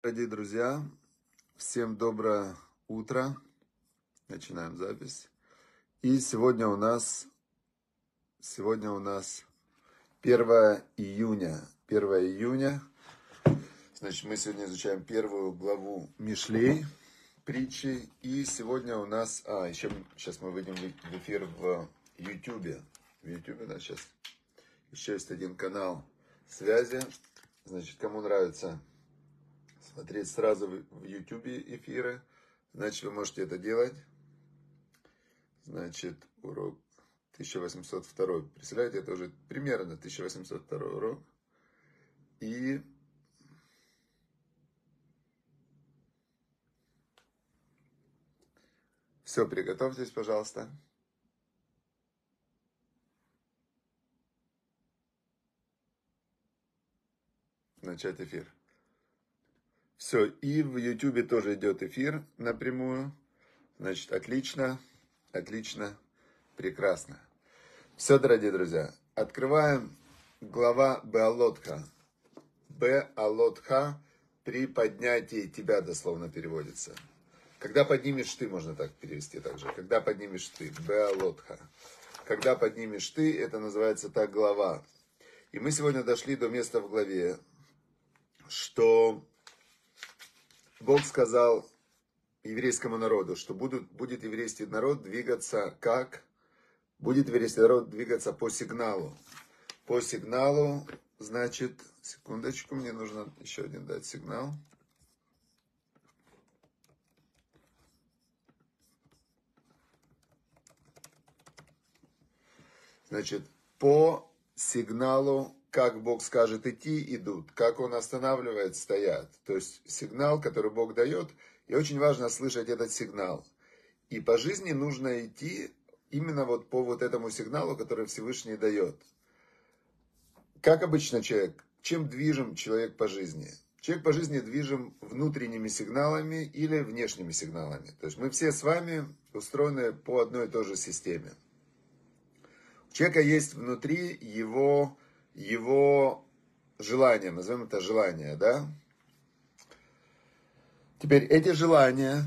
Дорогие друзья, всем доброе утро. Начинаем запись. И сегодня у нас, сегодня у нас 1 июня. 1 июня. Значит, мы сегодня изучаем первую главу Мишлей, притчи. И сегодня у нас, а, еще сейчас мы выйдем в эфир в YouTube. В YouTube, да, сейчас. Еще есть один канал связи. Значит, кому нравится смотреть сразу в YouTube эфиры, значит, вы можете это делать. Значит, урок 1802. Представляете, это уже примерно 1802 урок. И все, приготовьтесь, пожалуйста. Начать эфир. Все, и в Ютубе тоже идет эфир напрямую. Значит, отлично, отлично, прекрасно. Все, дорогие друзья, открываем глава Беалотха. Беалотха при поднятии тебя дословно переводится. Когда поднимешь ты, можно так перевести также. Когда поднимешь ты, Беалотха. Когда поднимешь ты, это называется так глава. И мы сегодня дошли до места в главе, что Бог сказал еврейскому народу, что будут, будет еврейский народ двигаться как? Будет еврейский народ двигаться по сигналу. По сигналу, значит, секундочку, мне нужно еще один дать сигнал. Значит, по сигналу как Бог скажет идти, идут. Как Он останавливает, стоят. То есть сигнал, который Бог дает, и очень важно слышать этот сигнал. И по жизни нужно идти именно вот по вот этому сигналу, который Всевышний дает. Как обычно человек, чем движем человек по жизни? Человек по жизни движем внутренними сигналами или внешними сигналами. То есть мы все с вами устроены по одной и той же системе. У человека есть внутри его его желания, назовем это желание, да? Теперь эти желания,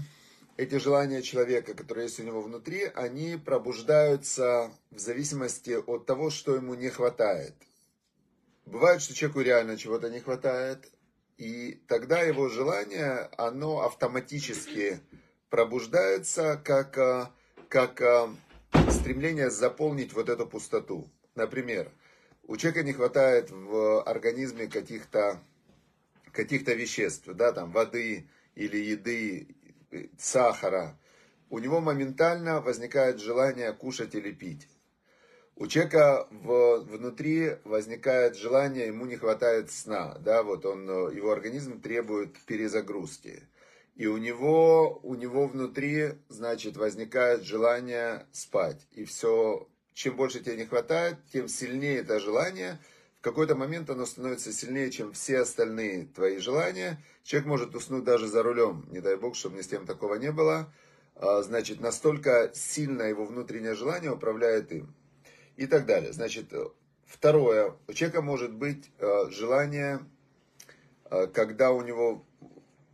эти желания человека, которые есть у него внутри, они пробуждаются в зависимости от того, что ему не хватает. Бывает, что человеку реально чего-то не хватает, и тогда его желание, оно автоматически пробуждается как, э, как э, стремление заполнить вот эту пустоту. Например, у человека не хватает в организме каких-то каких-то веществ, да, там воды или еды, сахара, у него моментально возникает желание кушать или пить. У человека в, внутри возникает желание, ему не хватает сна, да, вот он, его организм требует перезагрузки. И у него, у него внутри, значит, возникает желание спать. И все чем больше тебе не хватает, тем сильнее это желание. В какой-то момент оно становится сильнее, чем все остальные твои желания. Человек может уснуть даже за рулем. Не дай бог, чтобы ни с тем такого не было. А, значит, настолько сильно его внутреннее желание управляет им. И так далее. Значит, второе. У человека может быть а, желание, а, когда у него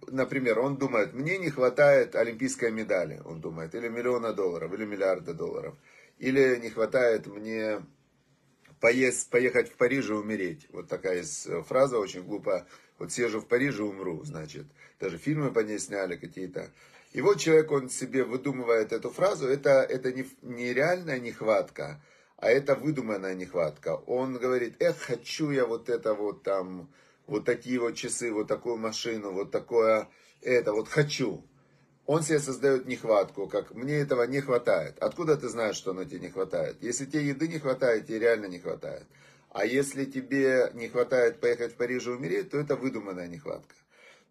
например, он думает, мне не хватает олимпийской медали, он думает, или миллиона долларов, или миллиарда долларов. Или не хватает мне поесть, поехать в Париж и умереть. Вот такая э, фраза очень глупая. Вот съезжу в Париж и умру, значит. Даже фильмы по ней сняли какие-то. И вот человек, он себе выдумывает эту фразу. Это, это не, не реальная нехватка, а это выдуманная нехватка. Он говорит, эх, хочу я вот это вот там, вот такие вот часы, вот такую машину, вот такое, это, вот хочу он себе создает нехватку, как мне этого не хватает. Откуда ты знаешь, что оно тебе не хватает? Если тебе еды не хватает, тебе реально не хватает. А если тебе не хватает поехать в Париж и умереть, то это выдуманная нехватка.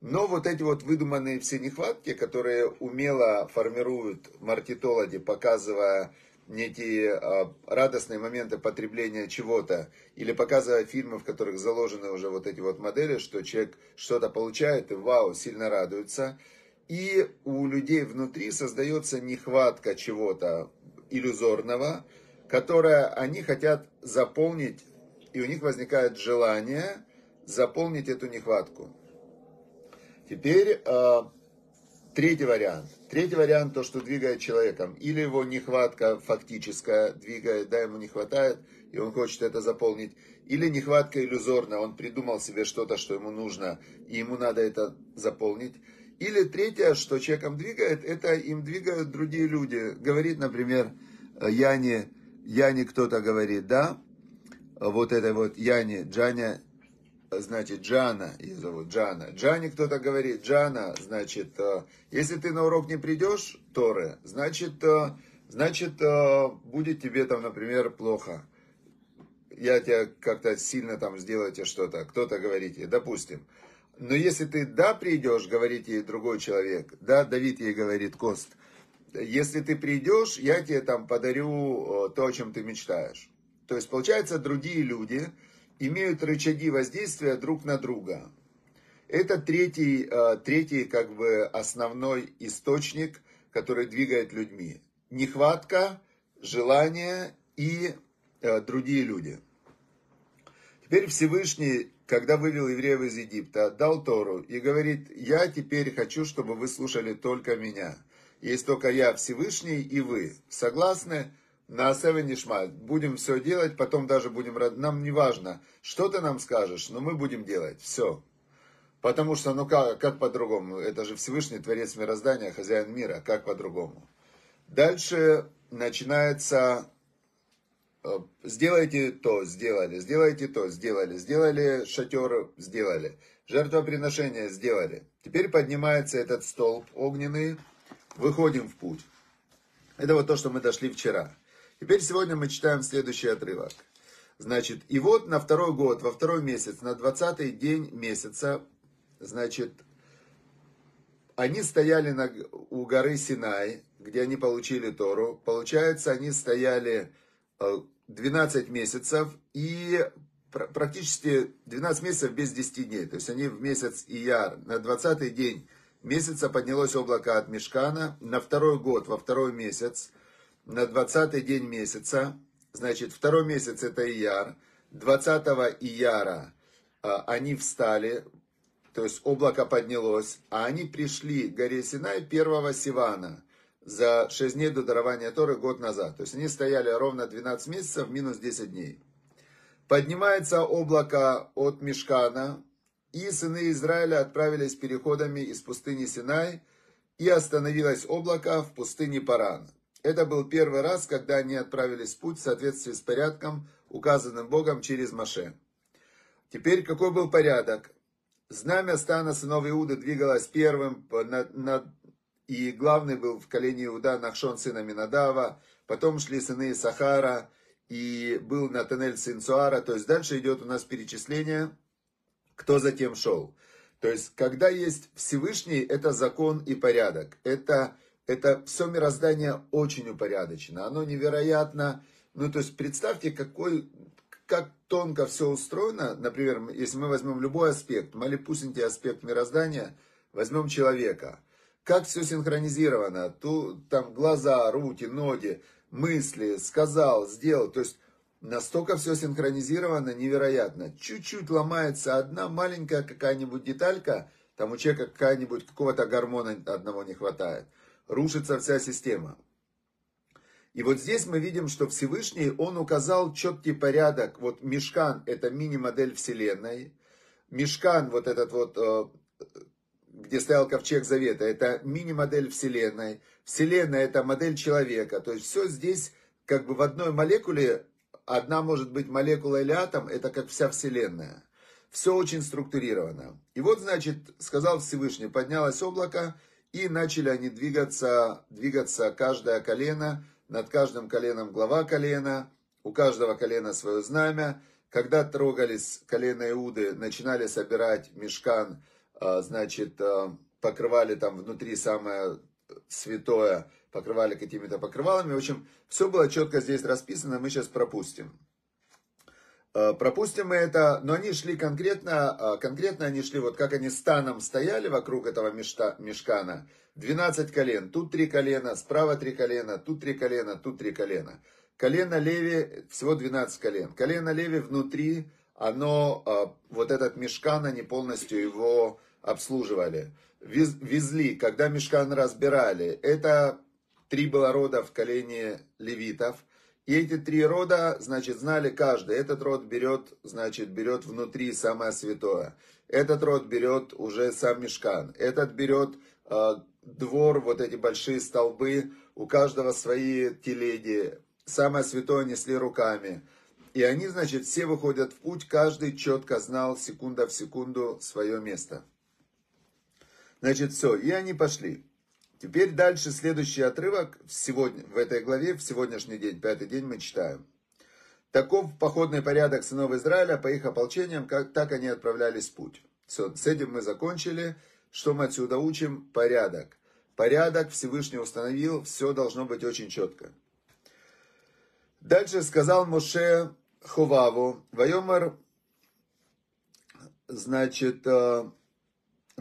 Но вот эти вот выдуманные все нехватки, которые умело формируют мартитологи, показывая некие э, радостные моменты потребления чего-то, или показывая фильмы, в которых заложены уже вот эти вот модели, что человек что-то получает и вау, сильно радуется – и у людей внутри создается нехватка чего-то иллюзорного, которое они хотят заполнить, и у них возникает желание заполнить эту нехватку. Теперь э, третий вариант. Третий вариант, то, что двигает человеком. Или его нехватка фактическая двигает, да, ему не хватает, и он хочет это заполнить. Или нехватка иллюзорная, он придумал себе что-то, что ему нужно, и ему надо это заполнить. Или третье, что человеком двигает, это им двигают другие люди. Говорит, например, Яне, Яне кто-то говорит, да, вот это вот Яне, Джаня, значит, Джана, ее зовут Джана. Джане кто-то говорит, Джана, значит, э, если ты на урок не придешь, Торы, значит, э, значит, э, будет тебе там, например, плохо. Я тебя как-то сильно там сделайте что-то, кто-то говорит допустим. Но если ты да придешь, говорит ей другой человек, да, Давид ей говорит, Кост, если ты придешь, я тебе там подарю то, о чем ты мечтаешь. То есть, получается, другие люди имеют рычаги воздействия друг на друга. Это третий, э, третий как бы основной источник, который двигает людьми. Нехватка, желание и э, другие люди. Теперь Всевышний, когда вывел евреев из Египта, дал Тору и говорит, я теперь хочу, чтобы вы слушали только меня. Есть только я Всевышний и вы. Согласны? на Севен Нишма. Будем все делать, потом даже будем... Нам не важно, что ты нам скажешь, но мы будем делать. Все. Потому что, ну как, как по-другому? Это же Всевышний Творец мироздания, хозяин мира. Как по-другому? Дальше начинается... Сделайте то, сделали. Сделайте то, сделали. Сделали шатер, сделали. Жертвоприношение сделали. Теперь поднимается этот столб огненный. Выходим в путь. Это вот то, что мы дошли вчера. Теперь сегодня мы читаем следующий отрывок. Значит, и вот на второй год, во второй месяц, на двадцатый день месяца, значит, они стояли на, у горы Синай, где они получили Тору. Получается, они стояли 12 э, месяцев и практически 12 месяцев без 10 дней. То есть они в месяц Ияр, на 20 день месяца поднялось облако от Мешкана. На второй год, во второй месяц, на 20 день месяца, значит, второй месяц это Ияр, 20 Ияра а, они встали, то есть облако поднялось, а они пришли к горе Синай 1 Сивана за 6 дней до дарования Торы год назад. То есть они стояли ровно 12 месяцев, минус 10 дней. Поднимается облако от Мешкана, и сыны Израиля отправились переходами из пустыни Синай, и остановилось облако в пустыне Паран. Это был первый раз, когда они отправились в путь в соответствии с порядком, указанным Богом через Маше. Теперь какой был порядок? Знамя стана сынов Иуды двигалось первым, на, на, и главный был в колене Иуда Нахшон сына Минадава, потом шли сыны Сахара, и был Натанель сын Суара, то есть дальше идет у нас перечисление, кто затем шел. То есть, когда есть Всевышний, это закон и порядок. Это это все мироздание очень упорядочено. Оно невероятно, ну то есть представьте, какой, как тонко все устроено. Например, если мы возьмем любой аспект, малепусенький аспект мироздания, возьмем человека. Как все синхронизировано, тут там глаза, руки, ноги, мысли, сказал, сделал. То есть настолько все синхронизировано, невероятно. Чуть-чуть ломается одна маленькая какая-нибудь деталька, там у человека какая-нибудь какого-то гормона одного не хватает рушится вся система. И вот здесь мы видим, что Всевышний, он указал четкий порядок. Вот Мешкан – это мини-модель Вселенной. Мешкан, вот этот вот, э, где стоял ковчег Завета, это мини-модель Вселенной. Вселенная – это модель человека. То есть все здесь как бы в одной молекуле, одна может быть молекула или атом, это как вся Вселенная. Все очень структурировано. И вот, значит, сказал Всевышний, поднялось облако, и начали они двигаться, двигаться каждое колено, над каждым коленом глава колена, у каждого колена свое знамя. Когда трогались колено Иуды, начинали собирать мешкан, значит, а, покрывали там внутри самое святое, покрывали какими-то покрывалами. В общем, все было четко здесь расписано, мы сейчас пропустим. Э, пропустим мы это, но они шли конкретно, конкретно они шли, вот как они станом стояли вокруг этого мешта, мешкана. 12 колен, тут три колена, справа три колена, тут три колена, тут три колена. Колено Леви, всего 12 колен. Колено Леви внутри, оно, а, вот этот мешкан, они полностью его обслуживали. Везли, когда мешкан разбирали, это три было рода в колене левитов. И эти три рода, значит, знали каждый. Этот род берет, значит, берет внутри самое святое. Этот род берет уже сам мешкан. Этот берет э, двор, вот эти большие столбы. У каждого свои телеги. Самое святое несли руками. И они, значит, все выходят в путь, каждый четко знал секунда в секунду свое место. Значит, все, и они пошли. Теперь дальше следующий отрывок в, сегодня, в этой главе, в сегодняшний день, пятый день мы читаем. Таков походный порядок сынов Израиля по их ополчениям, как так они отправлялись в путь. Все, с этим мы закончили. Что мы отсюда учим? Порядок. Порядок Всевышний установил, все должно быть очень четко. Дальше сказал Моше Хуваву, Вайомар, значит,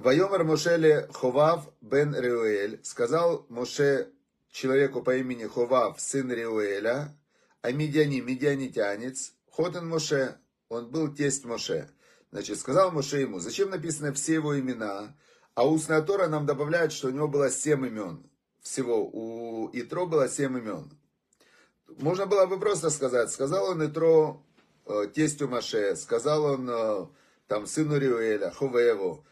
Вайомар Мошеле Хував бен Реуэль, сказал Моше человеку по имени Хував, сын Реуэля, а Медиани, медианитянец, Хотен Моше, он был тесть Моше. Значит, сказал Моше ему, зачем написаны все его имена, а устная Тора нам добавляет, что у него было семь имен. Всего у Итро было семь имен. Можно было бы просто сказать, сказал он Итро э, тестю Маше, сказал он э, там сыну Риуэля, Хувеву.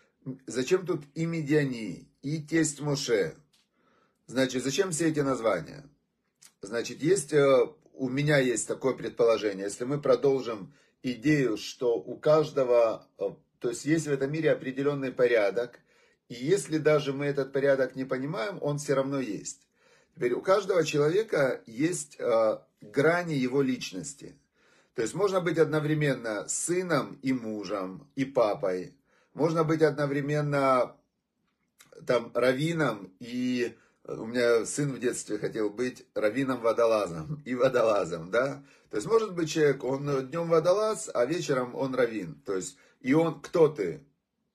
Зачем тут и Медиани, и тесть Моше? Значит, зачем все эти названия? Значит, есть, э, у меня есть такое предположение, если мы продолжим идею, что у каждого, то есть есть в этом мире определенный порядок, и если даже мы этот порядок не понимаем, он все равно есть. Теперь у каждого человека есть э, грани его личности. То есть можно быть одновременно сыном и мужем, и папой. Можно быть одновременно там раввином и у меня сын в детстве хотел быть раввином водолазом и водолазом, да. То есть может быть человек, он днем водолаз, а вечером он раввин. То есть и он, кто ты?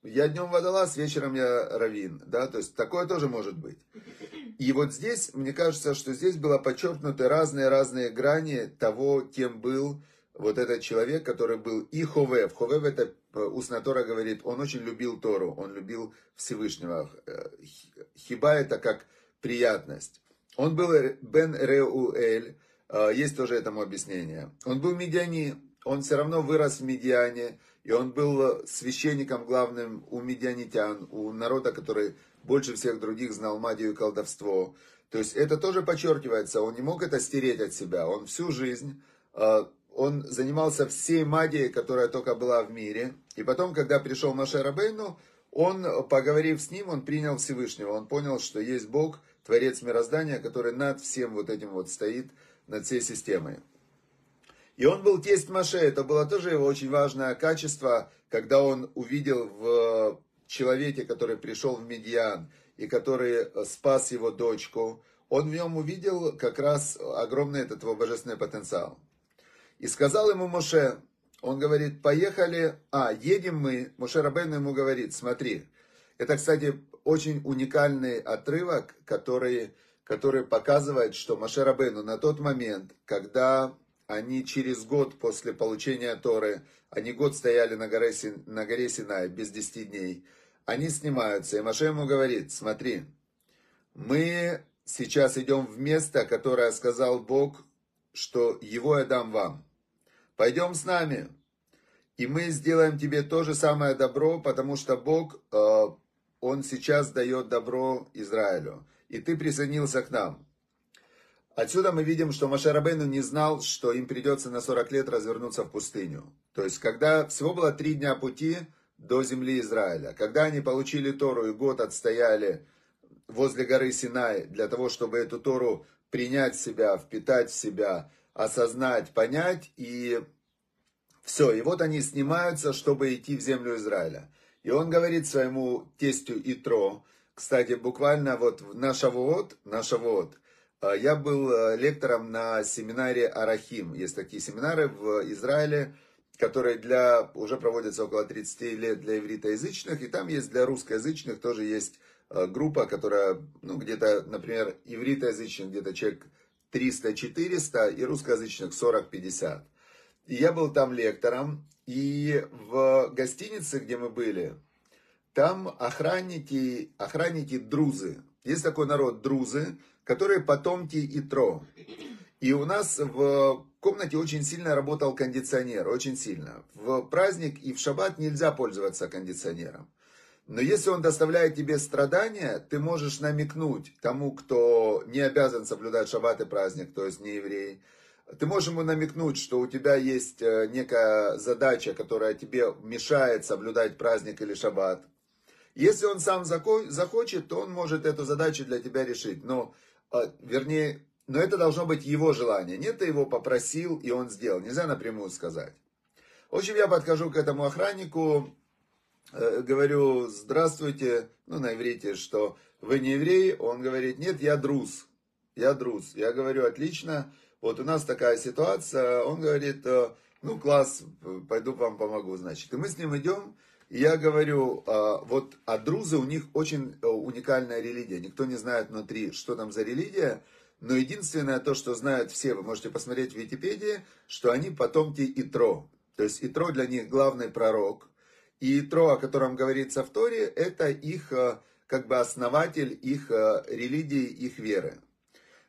Я днем водолаз, вечером я равин, да, то есть такое тоже может быть. И вот здесь, мне кажется, что здесь было подчеркнуты разные-разные грани того, кем был вот этот человек, который был и Ховев. Ховев это э, устная Тора говорит, он очень любил Тору, он любил Всевышнего. Э, хиба это как приятность. Он был Бен Реуэль, э, есть тоже этому объяснение. Он был медиани, он все равно вырос в Медиане, и он был священником главным у медианитян, у народа, который больше всех других знал магию и колдовство. То есть это тоже подчеркивается, он не мог это стереть от себя. Он всю жизнь, э, он занимался всей магией, которая только была в мире. И потом, когда пришел Маше Рабейну, он, поговорив с ним, он принял Всевышнего. Он понял, что есть Бог, Творец мироздания, который над всем вот этим вот стоит, над всей системой. И он был тесть Маше, это было тоже его очень важное качество, когда он увидел в человеке, который пришел в Медиан и который спас его дочку, он в нем увидел как раз огромный этот его божественный потенциал. И сказал ему Моше, он говорит, поехали, а, едем мы, Моше Рабейн ему говорит, смотри, это, кстати, очень уникальный отрывок, который, который показывает, что Моше Рабейну на тот момент, когда они через год после получения Торы, они год стояли на горе, на горе Синай без 10 дней, они снимаются, и Маше ему говорит, смотри, мы сейчас идем в место, которое сказал Бог, что его я дам вам. Пойдем с нами, и мы сделаем тебе то же самое добро, потому что Бог, э, Он сейчас дает добро Израилю, и ты присоединился к нам. Отсюда мы видим, что Машарабейну не знал, что им придется на 40 лет развернуться в пустыню. То есть, когда всего было три дня пути до земли Израиля, когда они получили Тору и год отстояли возле горы Синай для того, чтобы эту Тору принять в себя, впитать в себя, осознать, понять, и все, и вот они снимаются, чтобы идти в землю Израиля. И он говорит своему тестю Итро, кстати, буквально вот на Шавуот, на Шавуот, а, я был э, лектором на семинаре Арахим. Есть такие семинары в Израиле, которые для, уже проводятся около 30 лет для ивритоязычных, и там есть для русскоязычных тоже есть э, группа, которая, ну, где-то, например, ивритоязычных где-то человек 300-400, и русскоязычных 40-50. и я был там лектором, и в гостинице, где мы были, там охранники, охранники друзы. Есть такой народ друзы, которые потомки Итро. И у нас в комнате очень сильно работал кондиционер, очень сильно. В праздник и в шаббат нельзя пользоваться кондиционером. Но если он доставляет тебе страдания, ты можешь намекнуть тому, кто не обязан соблюдать шаббат и праздник, то есть не еврей. Ты можешь ему намекнуть, что у тебя есть э, некая задача, которая тебе мешает соблюдать праздник или шаббат. Если он сам захочет, то он может эту задачу для тебя решить. Но, э, вернее, но это должно быть его желание. Нет, ты его попросил, и он сделал. Нельзя напрямую сказать. В общем, я подхожу к этому охраннику, э, говорю, здравствуйте, ну, на иврите, что вы не еврей. Он говорит, нет, я друз. Я друз. Я говорю, отлично, вот у нас такая ситуация. Он говорит, «Э, ну, класс, пойду вам помогу, значит. И мы с ним идем, и я говорю, «А, вот, а друзы, у них очень э, уникальная религия. Никто не знает внутри, что там за религия. Но единственное то, что знают все, вы можете посмотреть в Википедии, что они потомки Итро. То есть Итро для них главный пророк. И Итро, о котором говорится в Торе, это их э, как бы основатель их э, религии, их веры.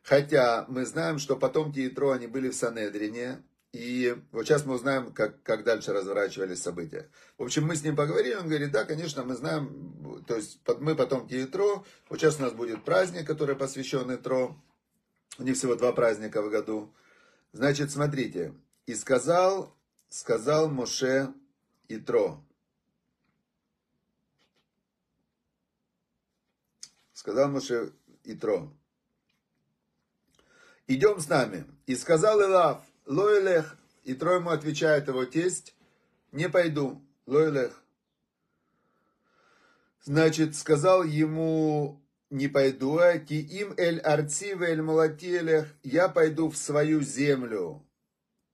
Хотя мы знаем, что потомки Итро, они были в Санедрине, и вот сейчас мы узнаем, как, как дальше разворачивались события. В общем, мы с ним поговорили, он говорит, да, конечно, мы знаем, то есть мы потомки Итро, вот сейчас у нас будет праздник, который посвящен Итро, у них всего два праздника в году. Значит, смотрите. И сказал, сказал Моше Итро. Сказал Моше Итро. Идем с нами. И сказал Илав, Лоэлех. Итро ему отвечает его тесть, не пойду. Лоэлех. Значит, сказал ему не пойду, а ки им эль арци эль молотелех, я пойду в свою землю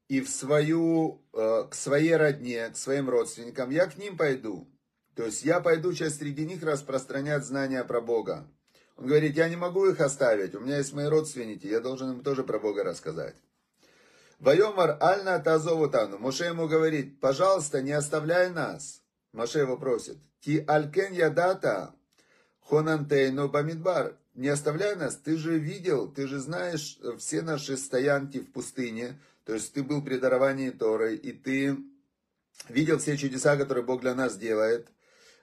и в свою, э, к своей родне, к своим родственникам, я к ним пойду. То есть я пойду сейчас среди них распространять знания про Бога. Он говорит, я не могу их оставить, у меня есть мои родственники, я должен им тоже про Бога рассказать. Вайомар альна тазову тану. Моше ему говорит, пожалуйста, не оставляй нас. Моше его просит. Ки алькен ядата Хонантейно Бамидбар, не оставляй нас, ты же видел, ты же знаешь все наши стоянки в пустыне, то есть ты был при даровании Торы, и ты видел все чудеса, которые Бог для нас делает.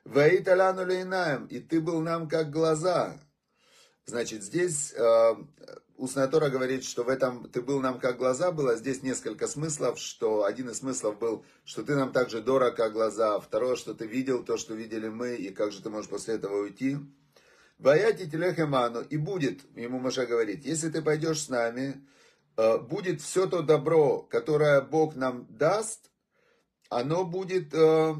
Ваиталяну лейнаем, и ты был нам как глаза. Значит, здесь э, устная Тора говорит, что в этом ты был нам как глаза, было здесь несколько смыслов, что один из смыслов был, что ты нам также дорог, как глаза, второе, что ты видел то, что видели мы, и как же ты можешь после этого уйти. Ваяти телехеману, и будет, ему Маша говорит, если ты пойдешь с нами, э, будет все то добро, которое Бог нам даст, оно будет, э,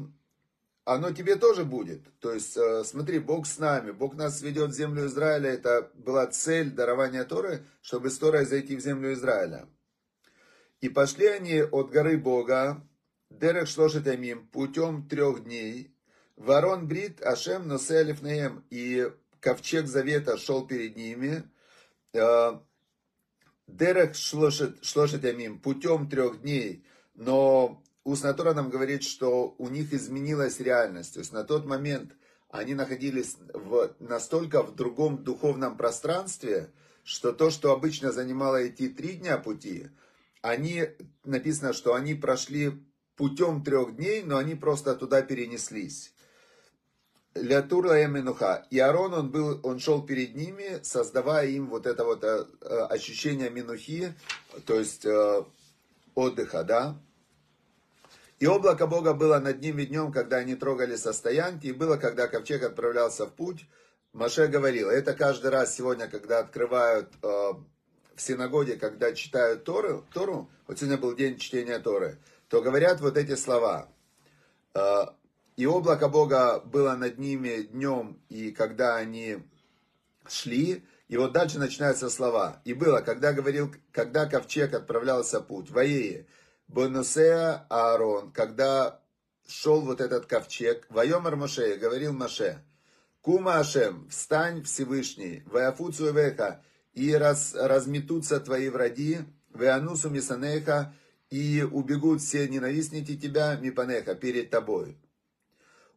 оно тебе тоже будет. То есть, э, смотри, Бог с нами, Бог нас ведет в землю Израиля, это была цель дарования Торы, чтобы с Торой зайти в землю Израиля. И пошли они от горы Бога, Дерех Шлошетамим, путем трех дней, Ворон Брит, Ашем, Носелев Неем, и ковчег завета шел перед ними. Э, Дерех шлошет ямим, путем трех дней, но Уснатора нам говорит, что у них изменилась реальность. То есть на тот момент они находились в, настолько в другом духовном пространстве, что то, что обычно занимало идти три дня пути, они, написано, что они прошли путем трех дней, но они просто туда перенеслись. Лятура Минуха. И Арон, он, был, он шел перед ними, создавая им вот это вот э, ощущение Минухи, то есть э, отдыха, да. И облако Бога было над ними днем, когда они трогали со стоянки, и было, когда ковчег отправлялся в путь. Маше говорил, это каждый раз сегодня, когда открывают э, в синагоге, когда читают Тору, Тору, вот сегодня был день чтения Торы, то говорят вот эти слова. Э, и облако Бога было над ними днем, и когда они шли, и вот дальше начинаются слова. И было, когда говорил, когда ковчег отправлялся путь, воее, Бонусея Аарон, когда шел вот этот ковчег, Вайомар Моше, говорил Моше, Кума Ашем, встань Всевышний, Ваяфуцу Веха, и раз, разметутся твои враги, Веанусу Мисанеха, и убегут все ненавистники тебя, мипанеха, перед тобой.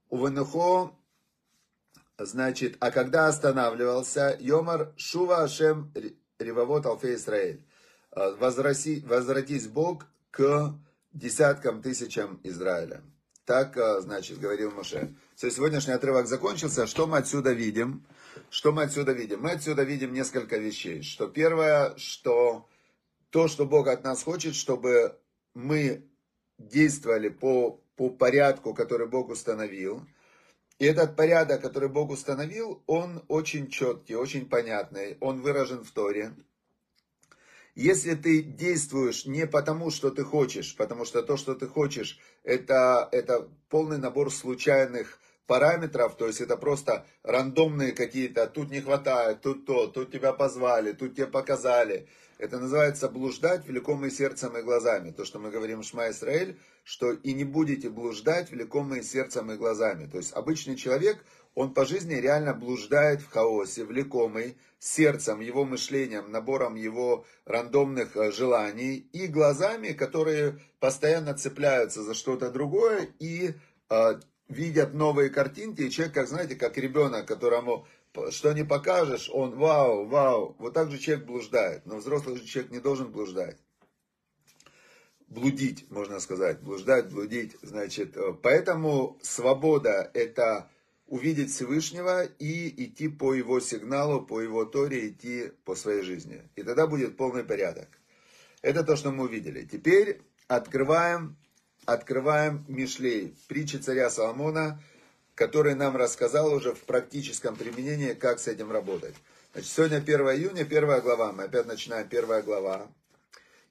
Увенухо, значит, а когда останавливался, Йомар Шува Ашем Ревовод Алфе Израиль, возвратись Бог к десяткам тысячам Израиля. Так, значит, говорил Моше. Все, сегодняшний отрывок закончился. Что мы отсюда видим? Что мы отсюда видим? Мы отсюда видим несколько вещей. Что первое, что то, что Бог от нас хочет, чтобы мы действовали по, по порядку, который Бог установил. И этот порядок, который Бог установил, он очень четкий, очень понятный, он выражен в Торе. Если ты действуешь не потому, что ты хочешь, потому что то, что ты хочешь, это, это полный набор случайных параметров, то есть это просто рандомные какие-то, тут не хватает, тут то, тут тебя позвали, тут тебе показали. Это называется блуждать великом сердцем и глазами. То, что мы говорим в Шма Исраэль, что и не будете блуждать великом сердцем и глазами. То есть обычный человек, он по жизни реально блуждает в хаосе, влекомый сердцем, его мышлением, набором его рандомных э, желаний и глазами, которые постоянно цепляются за что-то другое и э, видят новые картинки, и человек, как знаете, как ребенок, которому что не покажешь, он вау, вау. Вот так же человек блуждает. Но взрослый же человек не должен блуждать. Блудить, можно сказать. Блуждать, блудить. Значит, э, поэтому свобода это увидеть Всевышнего и идти по его сигналу, по его торе, идти по своей жизни. И тогда будет полный порядок. Это то, что мы увидели. Теперь открываем открываем Мишлей, притчи царя Соломона, который нам рассказал уже в практическом применении, как с этим работать. Значит, сегодня 1 июня, первая глава, мы опять начинаем первая глава.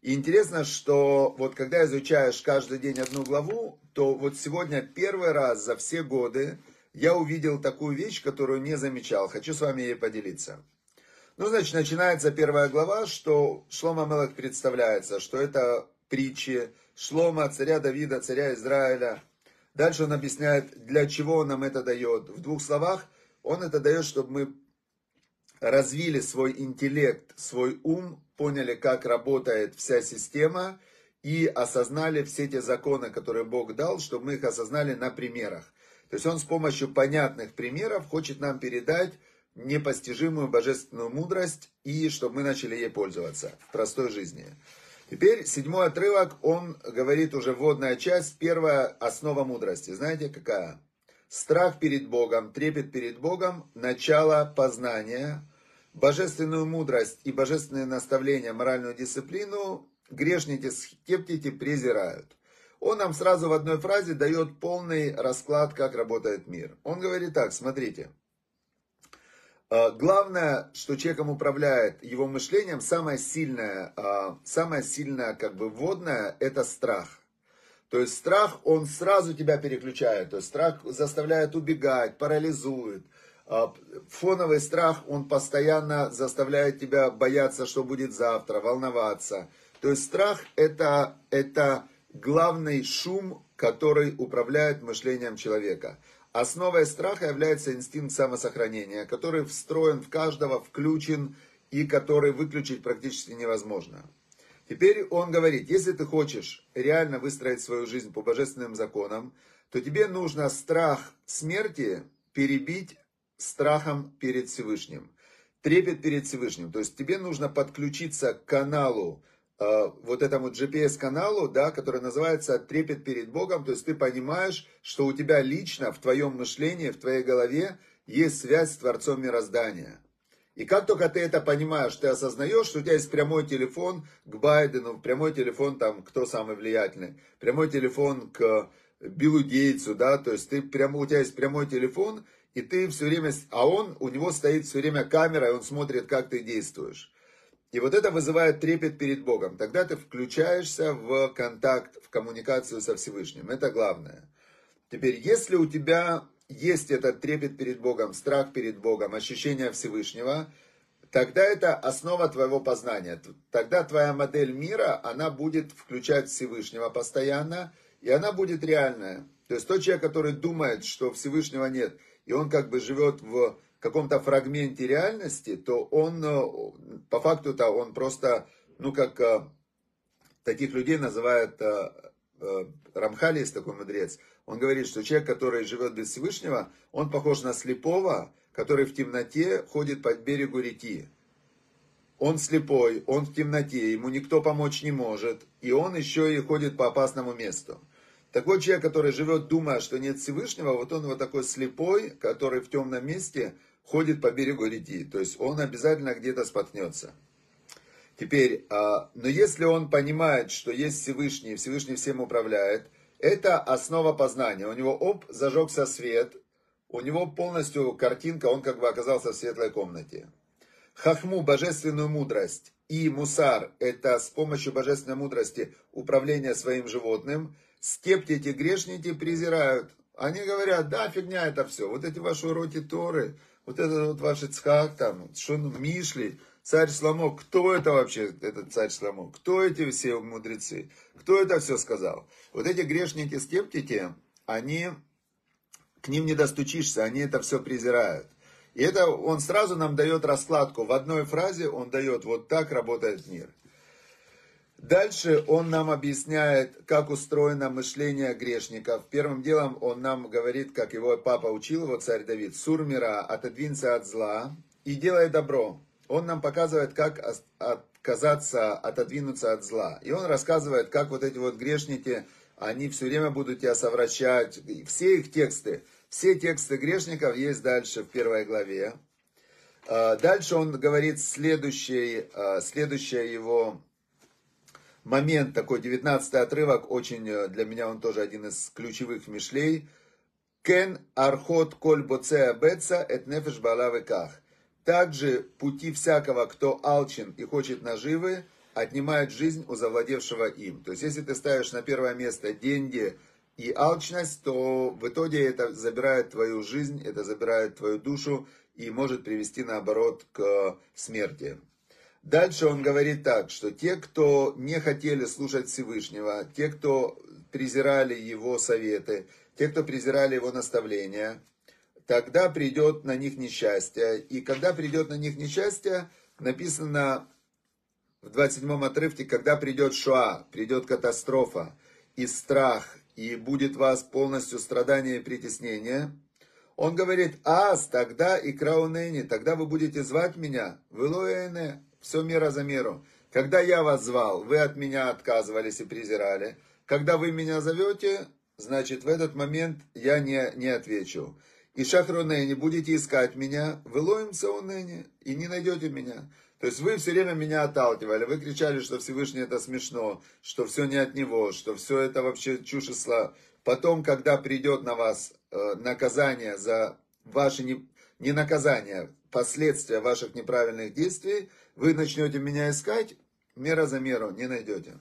И интересно, что вот когда изучаешь каждый день одну главу, то вот сегодня первый раз за все годы я увидел такую вещь, которую не замечал. Хочу с вами ей поделиться. Ну, значит, начинается первая глава, что Шлома Мелах представляется, что это притчи, Шлома, царя Давида, царя Израиля. Дальше он объясняет, для чего он нам это дает. В двух словах, он это дает, чтобы мы развили свой интеллект, свой ум, поняли, как работает вся система и осознали все те законы, которые Бог дал, чтобы мы их осознали на примерах. То есть он с помощью понятных примеров хочет нам передать непостижимую божественную мудрость и чтобы мы начали ей пользоваться в простой жизни. Теперь седьмой отрывок, он говорит уже вводная часть, первая основа мудрости. Знаете какая? Страх перед Богом, трепет перед Богом, начало познания, божественную мудрость и божественные наставления, моральную дисциплину грешники, скептики презирают. Он нам сразу в одной фразе дает полный расклад, как работает мир. Он говорит так, смотрите. А, главное, что человеком управляет его мышлением, самое сильное, а, самое сильное как бы вводное, это страх. То есть страх, он сразу тебя переключает. То есть страх заставляет убегать, парализует. А, фоновый страх, он постоянно заставляет тебя бояться, что будет завтра, волноваться. То есть страх это, это главный шум, который управляет мышлением человека. Основой страха является инстинкт самосохранения, который встроен в каждого, включен и который выключить практически невозможно. Теперь он говорит, если ты хочешь реально выстроить свою жизнь по божественным законам, то тебе нужно страх смерти перебить страхом перед Всевышним. Трепет перед Всевышним. То есть тебе нужно подключиться к каналу вот этому GPS-каналу, да, который называется «Трепет перед Богом», то есть ты понимаешь, что у тебя лично, в твоем мышлении, в твоей голове есть связь с Творцом мироздания. И как только ты это понимаешь, ты осознаешь, что у тебя есть прямой телефон к Байдену, прямой телефон там, кто самый влиятельный, прямой телефон к Биллу Гейтсу, да, то есть ты прямо, у тебя есть прямой телефон, и ты все время, а он, у него стоит все время камера, и он смотрит, как ты действуешь. И вот это вызывает трепет перед Богом. Тогда ты включаешься в контакт, в коммуникацию со Всевышним. Это главное. Теперь, если у тебя есть этот трепет перед Богом, страх перед Богом, ощущение Всевышнего, тогда это основа твоего познания. Тогда твоя модель мира, она будет включать Всевышнего постоянно, и она будет реальная. То есть тот человек, который думает, что Всевышнего нет, и он как бы живет в каком-то фрагменте реальности, то он, э, по факту-то он просто, ну как, э, таких людей называют, э, Рамхали есть такой мудрец, он говорит, что человек, который живет без Всевышнего, он похож на слепого, который в темноте ходит по берегу реки. Он слепой, он в темноте, ему никто помочь не может, и он еще и ходит по опасному месту. Такой человек, который живет, думая, что нет Всевышнего, вот он вот такой слепой, который в темном месте ходит по берегу реки. То есть он обязательно где-то споткнется. Теперь, а, но если он понимает, что есть Всевышний, Всевышний всем управляет, это основа познания. У него, оп, зажегся свет, у него полностью картинка, он как бы оказался в светлой комнате. Хахму, божественную мудрость, и мусар, это с помощью божественной мудрости управление своим животным, скептики, грешники презирают. Они говорят, да, фигня это все, вот эти ваши уроки Торы, вот это вот ваши цхак, там, что Мишли, царь Шламо, кто это вообще, этот царь Шламо, кто эти все мудрецы, кто это все сказал? Вот эти грешники-скептики, они, к ним не достучишься, они это все презирают. И это он сразу нам дает раскладку. В одной фразе он дает, вот так работает мир. Дальше он нам объясняет, как устроено мышление грешников. Первым делом он нам говорит, как его папа учил, его царь Давид, «Сурмира, отодвинься от зла и делай добро». Он нам показывает, как отказаться, отодвинуться от зла. И он рассказывает, как вот эти вот грешники, они все время будут тебя совращать. Все их тексты, все тексты грешников есть дальше в первой главе. А, дальше он говорит следующий, а, следующий его момент, такой 19 отрывок, очень э, для меня он тоже один из ключевых мишлей. Кен архот коль боцея беца эт нефеш балавеках. Также пути всякого, кто алчен и хочет наживы, отнимают жизнь у завладевшего им. То есть, если ты ставишь на первое место деньги и алчность, то в итоге это забирает твою жизнь, это забирает твою душу и может привести, наоборот, к смерти. Дальше он говорит так, что те, кто не хотели слушать Всевышнего, те, кто презирали его советы, те, кто презирали его наставления, тогда придет на них несчастье. И когда придет на них несчастье, написано в 27 отрывке, когда придет шоа, придет катастрофа и страх, и будет вас полностью страдание и притеснение, он говорит, ас, тогда и краунени, тогда вы будете звать меня, вылоэне, все мера за меру. Когда я вас звал, вы от меня отказывались и презирали. Когда вы меня зовете, значит в этот момент я не, не отвечу. И шахронени будете искать меня, вы лоимся унени, и не найдете меня. То есть вы все время меня отталкивали, вы кричали, что Всевышний это смешно, что все не от него, что все это вообще чушь и. Потом, когда придет на вас э, наказание за ваши, не, не наказание, последствия ваших неправильных действий, вы начнете меня искать, мера за меру не найдете.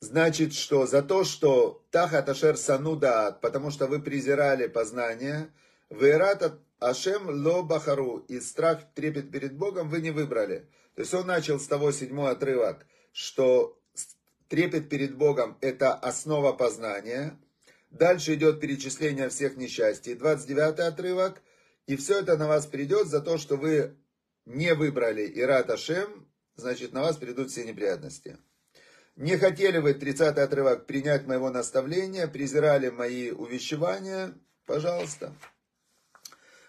Значит, что за то, что тахат ашер сануда, потому что вы презирали познание, вейрат ашем ло бахару, и страх, трепет перед Богом вы не выбрали. То есть он начал с того седьмой отрывок, что трепет перед Богом это основа познания. Дальше идет перечисление всех несчастий. 29 отрывок. И все это на вас придет за то, что вы не выбрали Ират Ашем, значит на вас придут все неприятности. Не хотели вы, 30 отрывок, принять моего наставления, презирали мои увещевания, пожалуйста.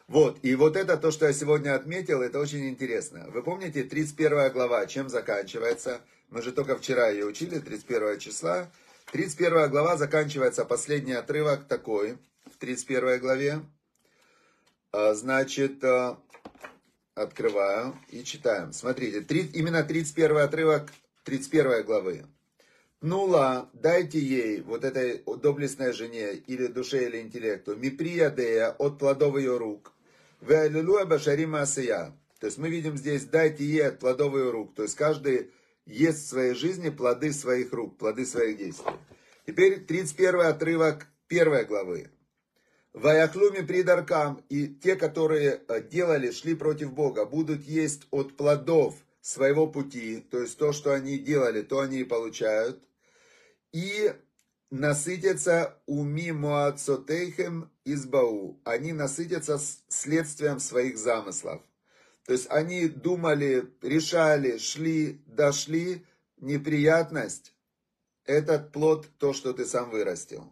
Вот, и вот это то, что я сегодня отметил, это очень интересно. Вы помните, 31 глава, чем заканчивается? Мы же только вчера ее учили, 31 числа. 31 глава заканчивается, последний отрывок такой, в 31 главе. А, значит, а, открываю и читаем. Смотрите, именно 31 отрывок 31 главы. Нула, дайте ей, вот этой доблестной жене, или душе, или интеллекту, миприядея от плодов ее рук, веалилуя башарима асия. То есть мы видим здесь, дайте ей от плодов ее рук. То есть каждый ест в своей жизни плоды своих рук, плоды своих действий. Теперь 31 отрывок 1 главы. Ваяхлуми придаркам, и те, которые э, делали, шли против Бога, будут есть от плодов своего пути, то есть то, что они делали, то они и получают, и насытятся уми муацотейхем избау. Они насытятся следствием своих замыслов. То есть они думали, решали, шли, дошли, неприятность, этот плод то, что ты сам вырастил.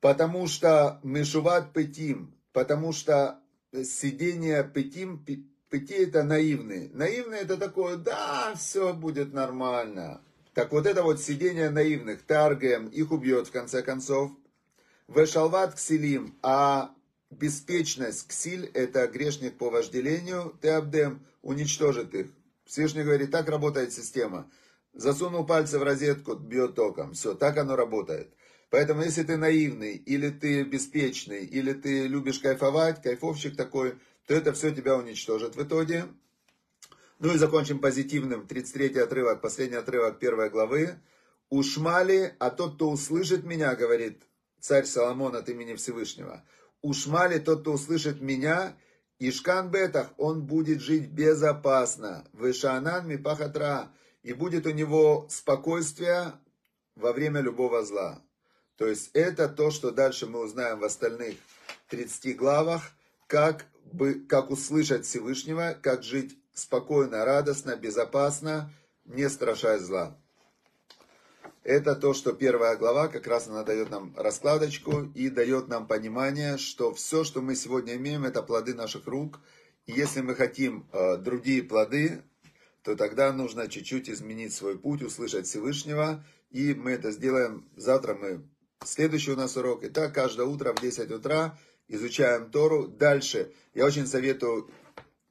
Потому что мешуват петим, потому что сидение петим, пети это наивный. Наивный это такое, да, все будет нормально. Так вот это вот сидение наивных, Таргем их убьет в конце концов. Вешалват ксилим, а беспечность ксиль, это грешник по вожделению, Теабдем уничтожит их. Всевышний говорит, так работает система. Засунул пальцы в розетку, бьет током. Все, так оно работает. Поэтому, если ты наивный, или ты беспечный, или ты любишь кайфовать, кайфовщик такой, то это все тебя уничтожит в итоге. Ну и закончим позитивным. 33 отрывок, последний отрывок первой главы. Ушмали, а тот, кто услышит меня, говорит царь Соломон от имени Всевышнего. Ушмали, тот, кто услышит меня, Ишкан Бетах, он будет жить безопасно. Вышанан Мипахатра, и будет у него спокойствие во время любого зла. То есть это то, что дальше мы узнаем в остальных 30 главах, как, бы, как услышать Всевышнего, как жить спокойно, радостно, безопасно, не страшась зла. Это то, что первая глава, как раз она дает нам раскладочку и дает нам понимание, что все, что мы сегодня имеем, это плоды наших рук. И если мы хотим э, другие плоды, то тогда нужно чуть-чуть изменить свой путь, услышать Всевышнего. И мы это сделаем. Завтра мы... Следующий у нас урок. Итак, каждое утро в 10 утра изучаем Тору. Дальше. Я очень советую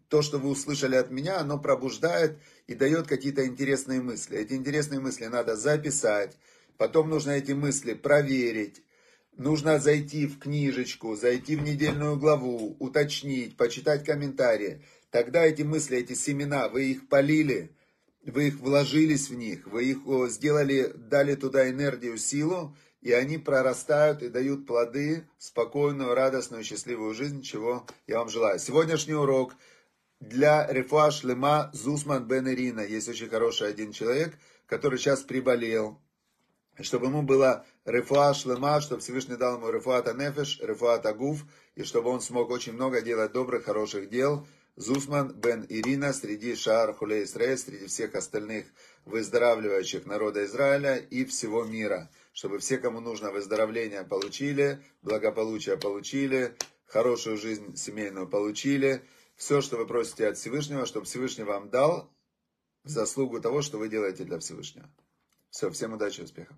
то, что вы услышали от меня, оно пробуждает и дает какие-то интересные мысли. Эти интересные мысли надо записать, потом нужно эти мысли проверить, нужно зайти в книжечку, зайти в недельную главу, уточнить, почитать комментарии. Тогда эти мысли, эти семена, вы их полили, вы их вложились в них, вы их сделали, дали туда энергию, силу, и они прорастают и дают плоды, спокойную, радостную, счастливую жизнь, чего я вам желаю. Сегодняшний урок – для Рефуа Шлема Зусман Бен Ирина. Есть очень хороший один человек, который сейчас приболел. Чтобы ему было Рефуа Шлема, чтобы Всевышний дал ему Рефуа Танефеш, Рефуа Тагуф, и чтобы он смог очень много делать добрых, хороших дел. Зусман Бен Ирина среди Шар Хулей Исраэль, среди всех остальных выздоравливающих народа Израиля и всего мира чтобы все, кому нужно выздоровление, получили, благополучие получили, хорошую жизнь семейную получили. Все, что вы просите от Всевышнего, чтобы Всевышний вам дал в заслугу того, что вы делаете для Всевышнего. Все, всем удачи и успехов.